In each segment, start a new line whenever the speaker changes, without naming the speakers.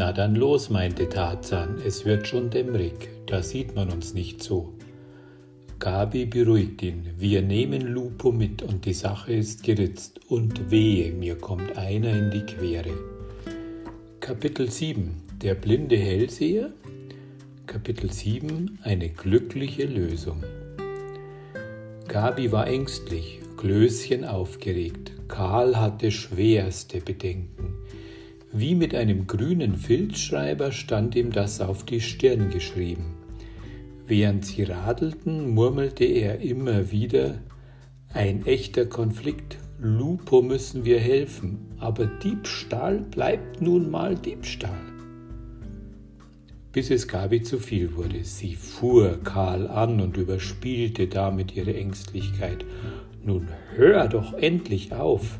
Na dann los, meinte Tarzan, es wird schon dämmerig, da sieht man uns nicht so. Gabi beruhigt ihn, wir nehmen Lupo mit und die Sache ist geritzt und wehe, mir kommt einer in die Quere. Kapitel 7 Der blinde Hellseher Kapitel 7 Eine glückliche Lösung Gabi war ängstlich, Klößchen aufgeregt, Karl hatte schwerste Bedenken. Wie mit einem grünen Filzschreiber stand ihm das auf die Stirn geschrieben. Während sie radelten, murmelte er immer wieder Ein echter Konflikt, Lupo müssen wir helfen, aber Diebstahl bleibt nun mal Diebstahl. Bis es Gabi zu viel wurde. Sie fuhr Karl an und überspielte damit ihre Ängstlichkeit. Nun hör doch endlich auf.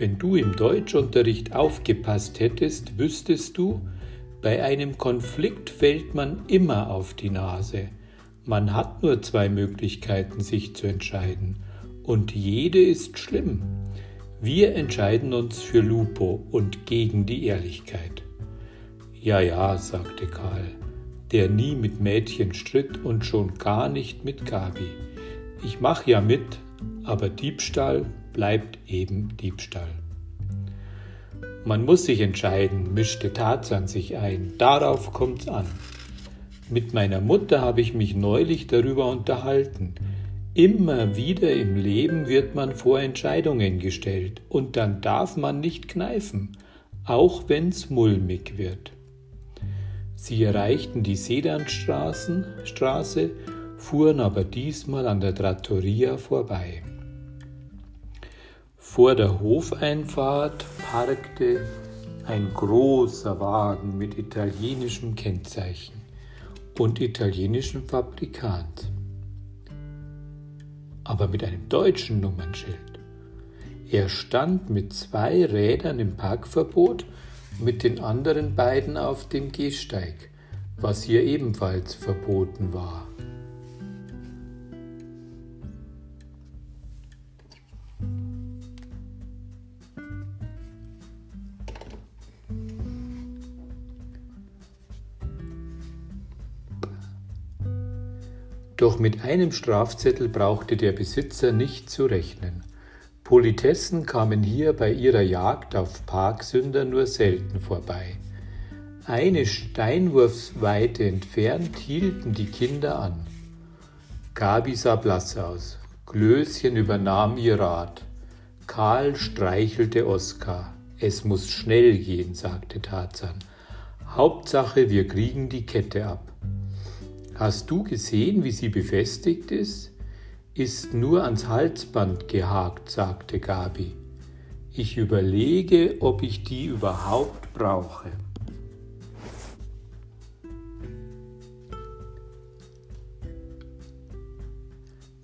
Wenn du im Deutschunterricht aufgepasst hättest, wüsstest du, bei einem Konflikt fällt man immer auf die Nase. Man hat nur zwei Möglichkeiten, sich zu entscheiden, und jede ist schlimm. Wir entscheiden uns für Lupo und gegen die Ehrlichkeit. Ja, ja, sagte Karl, der nie mit Mädchen stritt und schon gar nicht mit Gabi. Ich mach ja mit, aber Diebstahl bleibt eben Diebstahl. Man muss sich entscheiden, mischte Tarzan sich ein. Darauf kommt's an. Mit meiner Mutter habe ich mich neulich darüber unterhalten. Immer wieder im Leben wird man vor Entscheidungen gestellt und dann darf man nicht kneifen, auch wenn's mulmig wird. Sie erreichten die Sedanstraße, fuhren aber diesmal an der Trattoria vorbei. Vor der Hofeinfahrt parkte ein großer Wagen mit italienischem Kennzeichen und italienischem Fabrikant, aber mit einem deutschen Nummernschild. Er stand mit zwei Rädern im Parkverbot, mit den anderen beiden auf dem Gehsteig, was hier ebenfalls verboten war. Doch mit einem Strafzettel brauchte der Besitzer nicht zu rechnen. Politessen kamen hier bei ihrer Jagd auf Parksünder nur selten vorbei. Eine Steinwurfsweite entfernt hielten die Kinder an. Gabi sah blass aus. Klößchen übernahm ihr Rat. Karl streichelte Oskar. Es muss schnell gehen, sagte Tarzan. Hauptsache, wir kriegen die Kette ab. Hast du gesehen, wie sie befestigt ist? Ist nur ans Halsband gehakt, sagte Gabi. Ich überlege, ob ich die überhaupt brauche.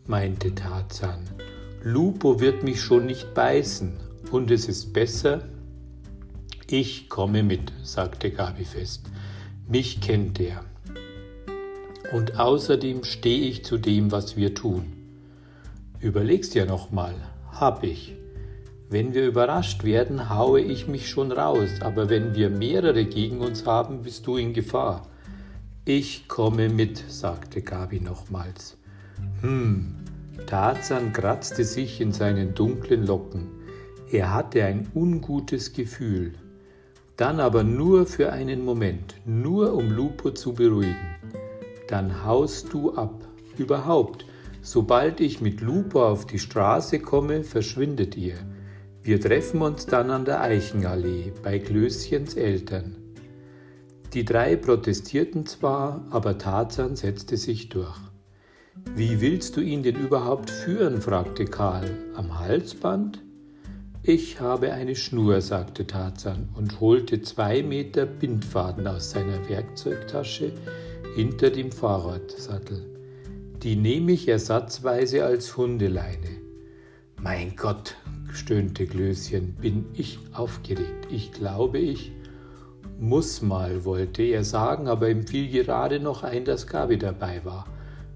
meinte Tarzan. Lupo wird mich schon nicht beißen, und es ist besser. Ich komme mit, sagte Gabi fest. Mich kennt er und außerdem stehe ich zu dem, was wir tun. Überlegst ja nochmal, hab ich. Wenn wir überrascht werden, haue ich mich schon raus, aber wenn wir mehrere gegen uns haben, bist du in Gefahr. Ich komme mit, sagte Gabi nochmals. Hm, Tarzan kratzte sich in seinen dunklen Locken. Er hatte ein ungutes Gefühl. Dann aber nur für einen Moment, nur um Lupo zu beruhigen dann haust du ab. Überhaupt, sobald ich mit Lupo auf die Straße komme, verschwindet ihr. Wir treffen uns dann an der Eichenallee bei Klößchens Eltern. Die drei protestierten zwar, aber Tarzan setzte sich durch. Wie willst du ihn denn überhaupt führen? fragte Karl. Am Halsband? Ich habe eine Schnur, sagte Tarzan und holte zwei Meter Bindfaden aus seiner Werkzeugtasche, hinter dem Fahrradsattel. Die nehme ich ersatzweise als Hundeleine. Mein Gott, stöhnte Klößchen, bin ich aufgeregt. Ich glaube, ich muss mal, wollte er sagen, aber ihm fiel gerade noch ein, dass Gabi dabei war.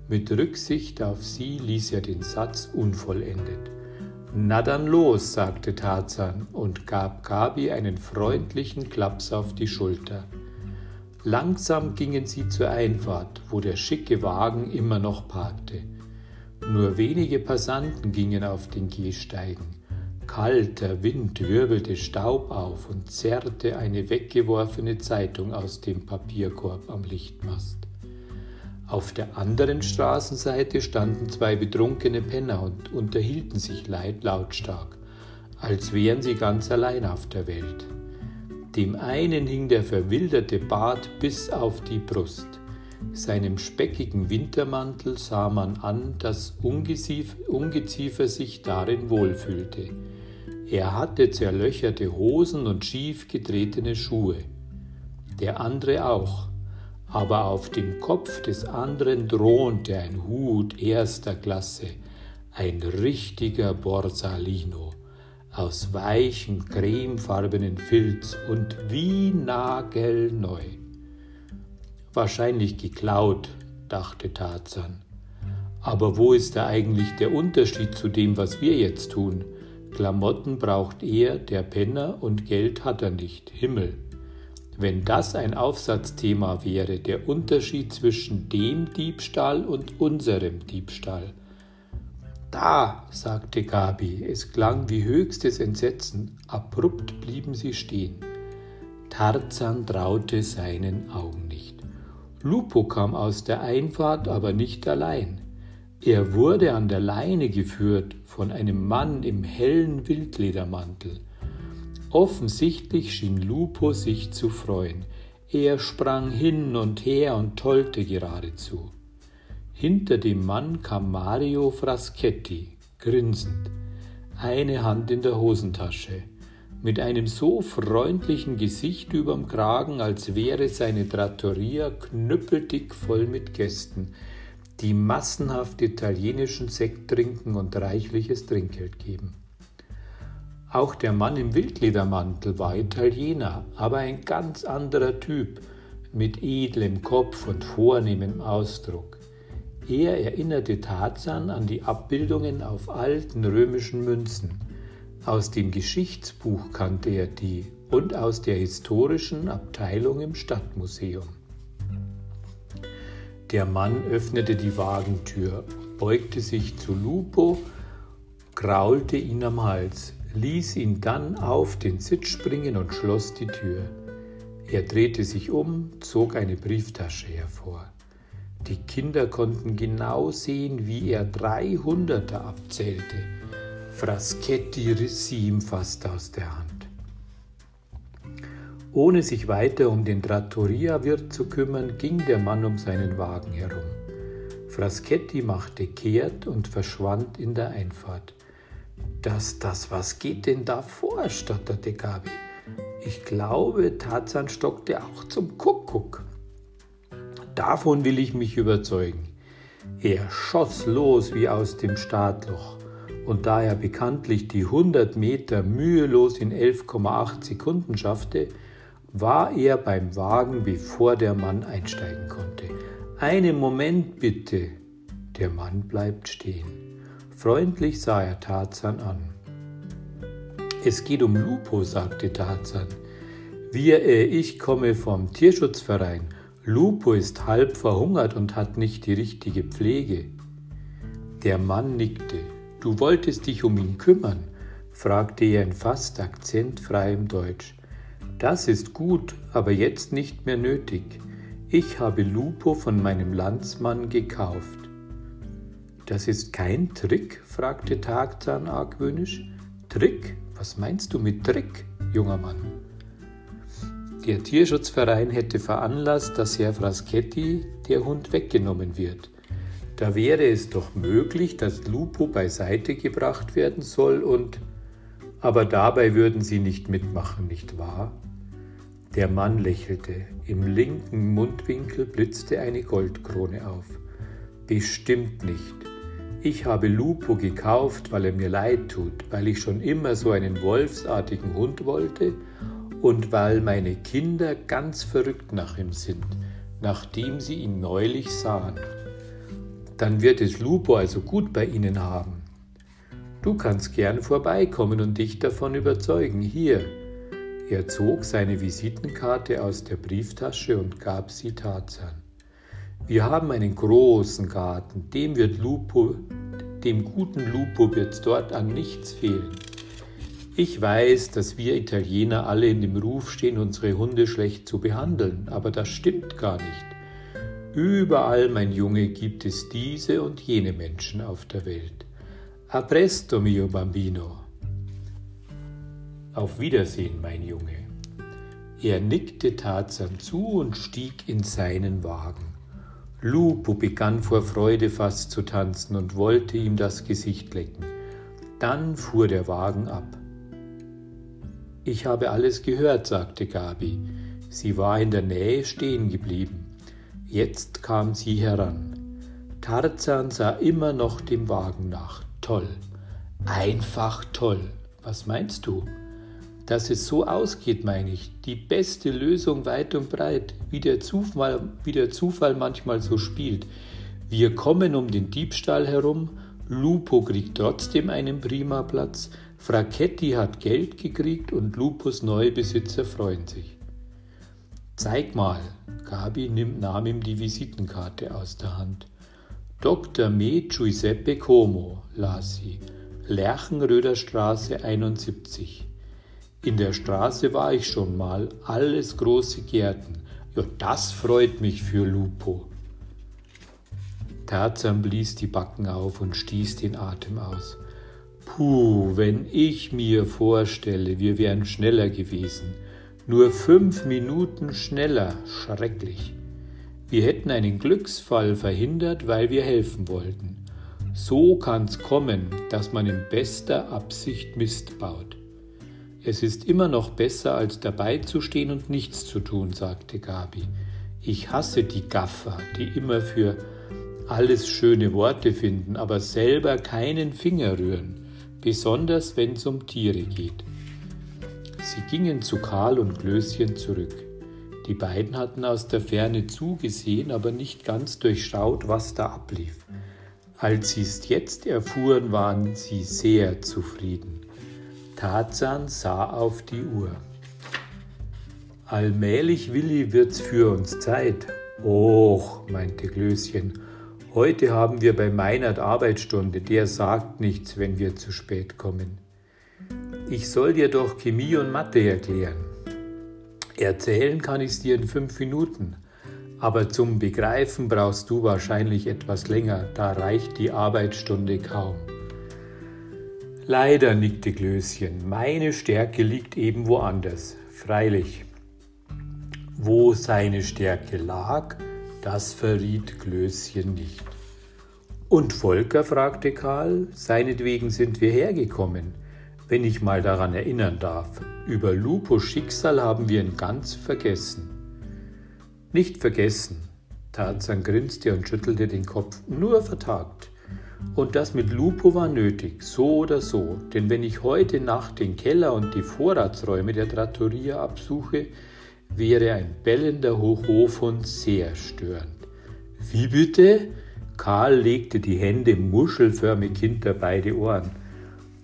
Mit Rücksicht auf sie ließ er den Satz unvollendet. Na dann los, sagte Tarzan und gab Gabi einen freundlichen Klaps auf die Schulter. Langsam gingen sie zur Einfahrt, wo der schicke Wagen immer noch parkte. Nur wenige Passanten gingen auf den Gehsteigen. Kalter Wind wirbelte Staub auf und zerrte eine weggeworfene Zeitung aus dem Papierkorb am Lichtmast. Auf der anderen Straßenseite standen zwei betrunkene Penner und unterhielten sich leid lautstark, als wären sie ganz allein auf der Welt. Dem einen hing der verwilderte Bart bis auf die Brust. Seinem speckigen Wintermantel sah man an, dass Ungeziefer sich darin wohlfühlte. Er hatte zerlöcherte Hosen und schief getretene Schuhe. Der andere auch, aber auf dem Kopf des anderen thronte ein Hut erster Klasse, ein richtiger Borsalino aus weichem, cremefarbenen Filz und wie nagelneu. Wahrscheinlich geklaut, dachte Tarzan. Aber wo ist da eigentlich der Unterschied zu dem, was wir jetzt tun? Klamotten braucht er, der Penner, und Geld hat er nicht. Himmel. Wenn das ein Aufsatzthema wäre, der Unterschied zwischen dem Diebstahl und unserem Diebstahl, da, sagte Gabi, es klang wie höchstes Entsetzen, abrupt blieben sie stehen. Tarzan traute seinen Augen nicht. Lupo kam aus der Einfahrt, aber nicht allein. Er wurde an der Leine geführt von einem Mann im hellen Wildledermantel. Offensichtlich schien Lupo sich zu freuen. Er sprang hin und her und tollte geradezu. Hinter dem Mann kam Mario Fraschetti, grinsend, eine Hand in der Hosentasche, mit einem so freundlichen Gesicht überm Kragen, als wäre seine Trattoria knüppeldick voll mit Gästen, die massenhaft italienischen Sekt trinken und reichliches Trinkgeld geben. Auch der Mann im Wildledermantel war Italiener, aber ein ganz anderer Typ, mit edlem Kopf und vornehmem Ausdruck. Er erinnerte Tarzan an die Abbildungen auf alten römischen Münzen. Aus dem Geschichtsbuch kannte er die und aus der historischen Abteilung im Stadtmuseum. Der Mann öffnete die Wagentür, beugte sich zu Lupo, kraulte ihn am Hals, ließ ihn dann auf den Sitz springen und schloss die Tür. Er drehte sich um, zog eine Brieftasche hervor. Die Kinder konnten genau sehen, wie er 300er abzählte. Fraschetti riss sie ihm fast aus der Hand. Ohne sich weiter um den Trattoria-Wirt zu kümmern, ging der Mann um seinen Wagen herum. Fraschetti machte kehrt und verschwand in der Einfahrt. Das, das, was geht denn da vor? stotterte Gabi. Ich glaube, Tarzan stockte auch zum Kuckuck. Davon will ich mich überzeugen. Er schoss los wie aus dem Startloch, und da er bekanntlich die 100 Meter mühelos in 11,8 Sekunden schaffte, war er beim Wagen, bevor der Mann einsteigen konnte. Einen Moment bitte. Der Mann bleibt stehen. Freundlich sah er Tarzan an. Es geht um Lupo, sagte Tarzan. Wir, äh, ich komme vom Tierschutzverein Lupo ist halb verhungert und hat nicht die richtige Pflege. Der Mann nickte. Du wolltest dich um ihn kümmern? fragte er in fast akzentfreiem Deutsch. Das ist gut, aber jetzt nicht mehr nötig. Ich habe Lupo von meinem Landsmann gekauft. Das ist kein Trick? fragte Tagzahn argwöhnisch. Trick? Was meinst du mit Trick, junger Mann? Der Tierschutzverein hätte veranlasst, dass Herr Fraschetti der Hund weggenommen wird. Da wäre es doch möglich, dass Lupo beiseite gebracht werden soll und... Aber dabei würden Sie nicht mitmachen, nicht wahr? Der Mann lächelte. Im linken Mundwinkel blitzte eine Goldkrone auf. Bestimmt nicht. Ich habe Lupo gekauft, weil er mir leid tut, weil ich schon immer so einen wolfsartigen Hund wollte und weil meine Kinder ganz verrückt nach ihm sind, nachdem sie ihn neulich sahen. Dann wird es Lupo also gut bei ihnen haben. Du kannst gern vorbeikommen und dich davon überzeugen. Hier. Er zog seine Visitenkarte aus der Brieftasche und gab sie Tarzan. Wir haben einen großen Garten, dem wird Lupo, dem guten Lupo wird dort an nichts fehlen. Ich weiß, dass wir Italiener alle in dem Ruf stehen, unsere Hunde schlecht zu behandeln, aber das stimmt gar nicht. Überall, mein Junge, gibt es diese und jene Menschen auf der Welt. A presto, mio bambino. Auf Wiedersehen, mein Junge. Er nickte Tarzan zu und stieg in seinen Wagen. Lupo begann vor Freude fast zu tanzen und wollte ihm das Gesicht lecken. Dann fuhr der Wagen ab. Ich habe alles gehört, sagte Gabi. Sie war in der Nähe stehen geblieben. Jetzt kam sie heran. Tarzan sah immer noch dem Wagen nach. Toll. Einfach toll. Was meinst du? Dass es so ausgeht, meine ich. Die beste Lösung weit und breit, wie der Zufall, wie der Zufall manchmal so spielt. Wir kommen um den Diebstahl herum, Lupo kriegt trotzdem einen prima Platz, Frachetti hat Geld gekriegt und Lupus neue Besitzer freuen sich. Zeig mal, Gabi nimmt, nahm ihm die Visitenkarte aus der Hand. Dr. Me Giuseppe Como, las sie, Lerchenröder Straße 71. In der Straße war ich schon mal, alles große Gärten. Ja, das freut mich für Lupo. Tarzan blies die Backen auf und stieß den Atem aus. Puh, wenn ich mir vorstelle, wir wären schneller gewesen. Nur fünf Minuten schneller, schrecklich. Wir hätten einen Glücksfall verhindert, weil wir helfen wollten. So kann's kommen, dass man in bester Absicht Mist baut. Es ist immer noch besser, als dabei zu stehen und nichts zu tun, sagte Gabi. Ich hasse die Gaffer, die immer für alles schöne Worte finden, aber selber keinen Finger rühren, besonders wenn es um Tiere geht. Sie gingen zu Karl und Klößchen zurück. Die beiden hatten aus der Ferne zugesehen, aber nicht ganz durchschaut, was da ablief. Als sie es jetzt erfuhren, waren sie sehr zufrieden. Tarzan sah auf die Uhr. Allmählich, Willi, wird's für uns Zeit. Och, meinte Klößchen, heute haben wir bei Meinert Arbeitsstunde, der sagt nichts, wenn wir zu spät kommen. Ich soll dir doch Chemie und Mathe erklären. Erzählen kann ich es dir in fünf Minuten, aber zum Begreifen brauchst du wahrscheinlich etwas länger, da reicht die Arbeitsstunde kaum. Leider, nickte Glöschen, meine Stärke liegt eben woanders. Freilich. Wo seine Stärke lag, das verriet Glöschen nicht. Und Volker? fragte Karl, seinetwegen sind wir hergekommen wenn ich mal daran erinnern darf. Über Lupos Schicksal haben wir ihn ganz vergessen. Nicht vergessen. Tarzan grinste und schüttelte den Kopf, nur vertagt. Und das mit Lupo war nötig, so oder so, denn wenn ich heute Nacht den Keller und die Vorratsräume der Trattoria absuche, wäre ein bellender Hochhofhund sehr störend. Wie bitte? Karl legte die Hände muschelförmig hinter beide Ohren.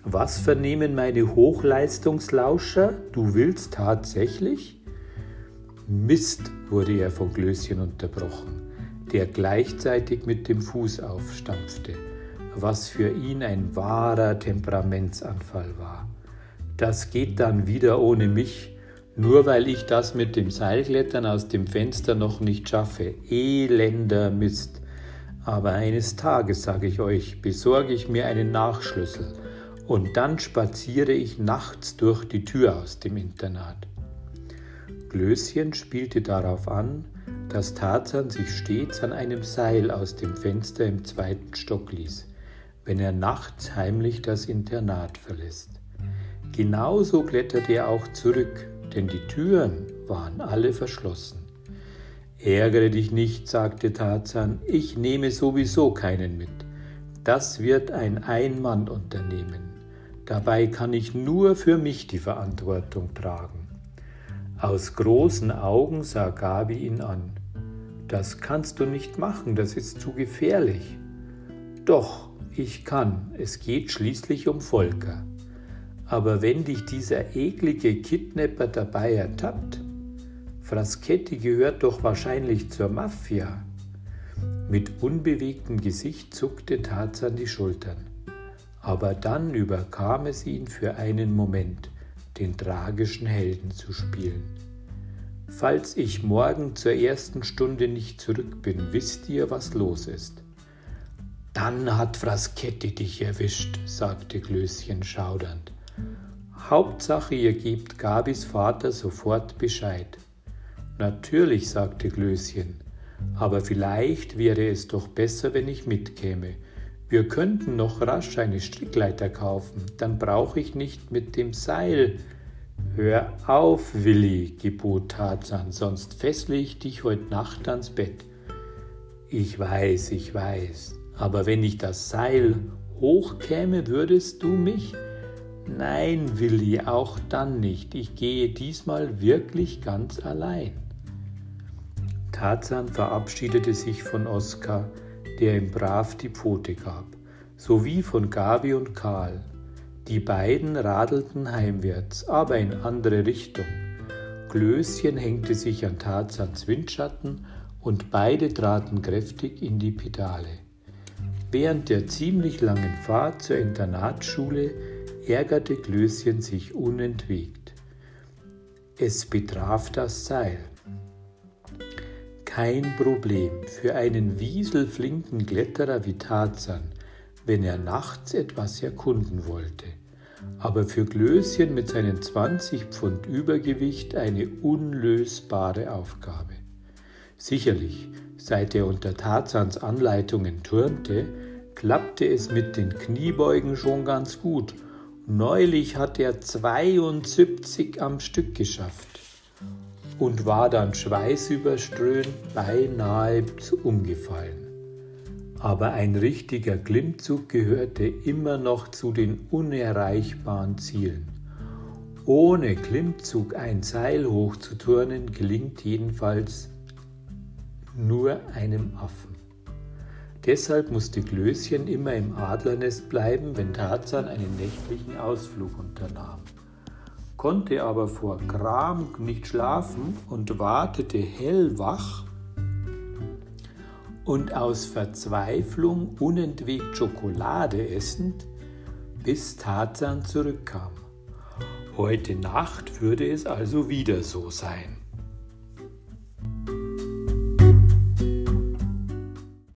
Was vernehmen meine Hochleistungslauscher? Du willst tatsächlich? Mist, wurde er von Glöschen unterbrochen, der gleichzeitig mit dem Fuß aufstampfte, was für ihn ein wahrer Temperamentsanfall war. Das geht dann wieder ohne mich, nur weil ich das mit dem Seilklettern aus dem Fenster noch nicht schaffe. Elender Mist. Aber eines Tages, sage ich euch, besorge ich mir einen Nachschlüssel und dann spaziere ich nachts durch die Tür aus dem Internat. Glöschen spielte darauf an, dass Tarzan sich stets an einem Seil aus dem Fenster im zweiten Stock ließ, wenn er nachts heimlich das Internat verlässt. Genauso kletterte er auch zurück, denn die Türen waren alle verschlossen. Ärgere dich nicht, sagte Tarzan, ich nehme sowieso keinen mit. Das wird ein Ein-Mann-Unternehmen. Dabei kann ich nur für mich die Verantwortung tragen. Aus großen Augen sah Gabi ihn an. Das kannst du nicht machen, das ist zu gefährlich. Doch, ich kann, es geht schließlich um Volker. Aber wenn dich dieser eklige Kidnapper dabei ertappt, Fraschetti gehört doch wahrscheinlich zur Mafia. Mit unbewegtem Gesicht zuckte Tarzan die Schultern. Aber dann überkam es ihn für einen Moment, den tragischen Helden zu spielen. Falls ich morgen zur ersten Stunde nicht zurück bin, wisst ihr, was los ist. Dann hat Fraschetti dich erwischt, sagte Klößchen schaudernd. Hauptsache, ihr gebt Gabis Vater sofort Bescheid. Natürlich, sagte Klößchen, aber vielleicht wäre es doch besser, wenn ich mitkäme. Wir könnten noch rasch eine Strickleiter kaufen, dann brauche ich nicht mit dem Seil. Hör auf, Willi, gebot Tarzan, sonst fessle ich dich heute Nacht ans Bett. Ich weiß, ich weiß, aber wenn ich das Seil hochkäme, würdest du mich? Nein, Willi, auch dann nicht. Ich gehe diesmal wirklich ganz allein. Tarzan verabschiedete sich von Oskar, der ihm brav die Pfote gab, sowie von Gabi und Karl. Die beiden radelten heimwärts, aber in andere Richtung. Klößchen hängte sich an Tarzans Windschatten und beide traten kräftig in die Pedale. Während der ziemlich langen Fahrt zur Internatsschule ärgerte Klößchen sich unentwegt. Es betraf das Seil. Kein Problem für einen wieselflinken Kletterer wie Tarzan, wenn er nachts etwas erkunden wollte. Aber für Klößchen mit seinen 20 Pfund Übergewicht eine unlösbare Aufgabe. Sicherlich, seit er unter Tarzans Anleitungen turnte, klappte es mit den Kniebeugen schon ganz gut Neulich hat er 72 am Stück geschafft und war dann schweißüberströmt beinahe umgefallen. Aber ein richtiger Klimmzug gehörte immer noch zu den unerreichbaren Zielen. Ohne Klimmzug ein Seil hochzuturnen gelingt jedenfalls nur einem Affen. Deshalb musste Klößchen immer im Adlernest bleiben, wenn Tarzan einen nächtlichen Ausflug unternahm, konnte aber vor Gram nicht schlafen und wartete hellwach und aus Verzweiflung unentwegt Schokolade essend, bis Tarzan zurückkam. Heute Nacht würde es also wieder so sein.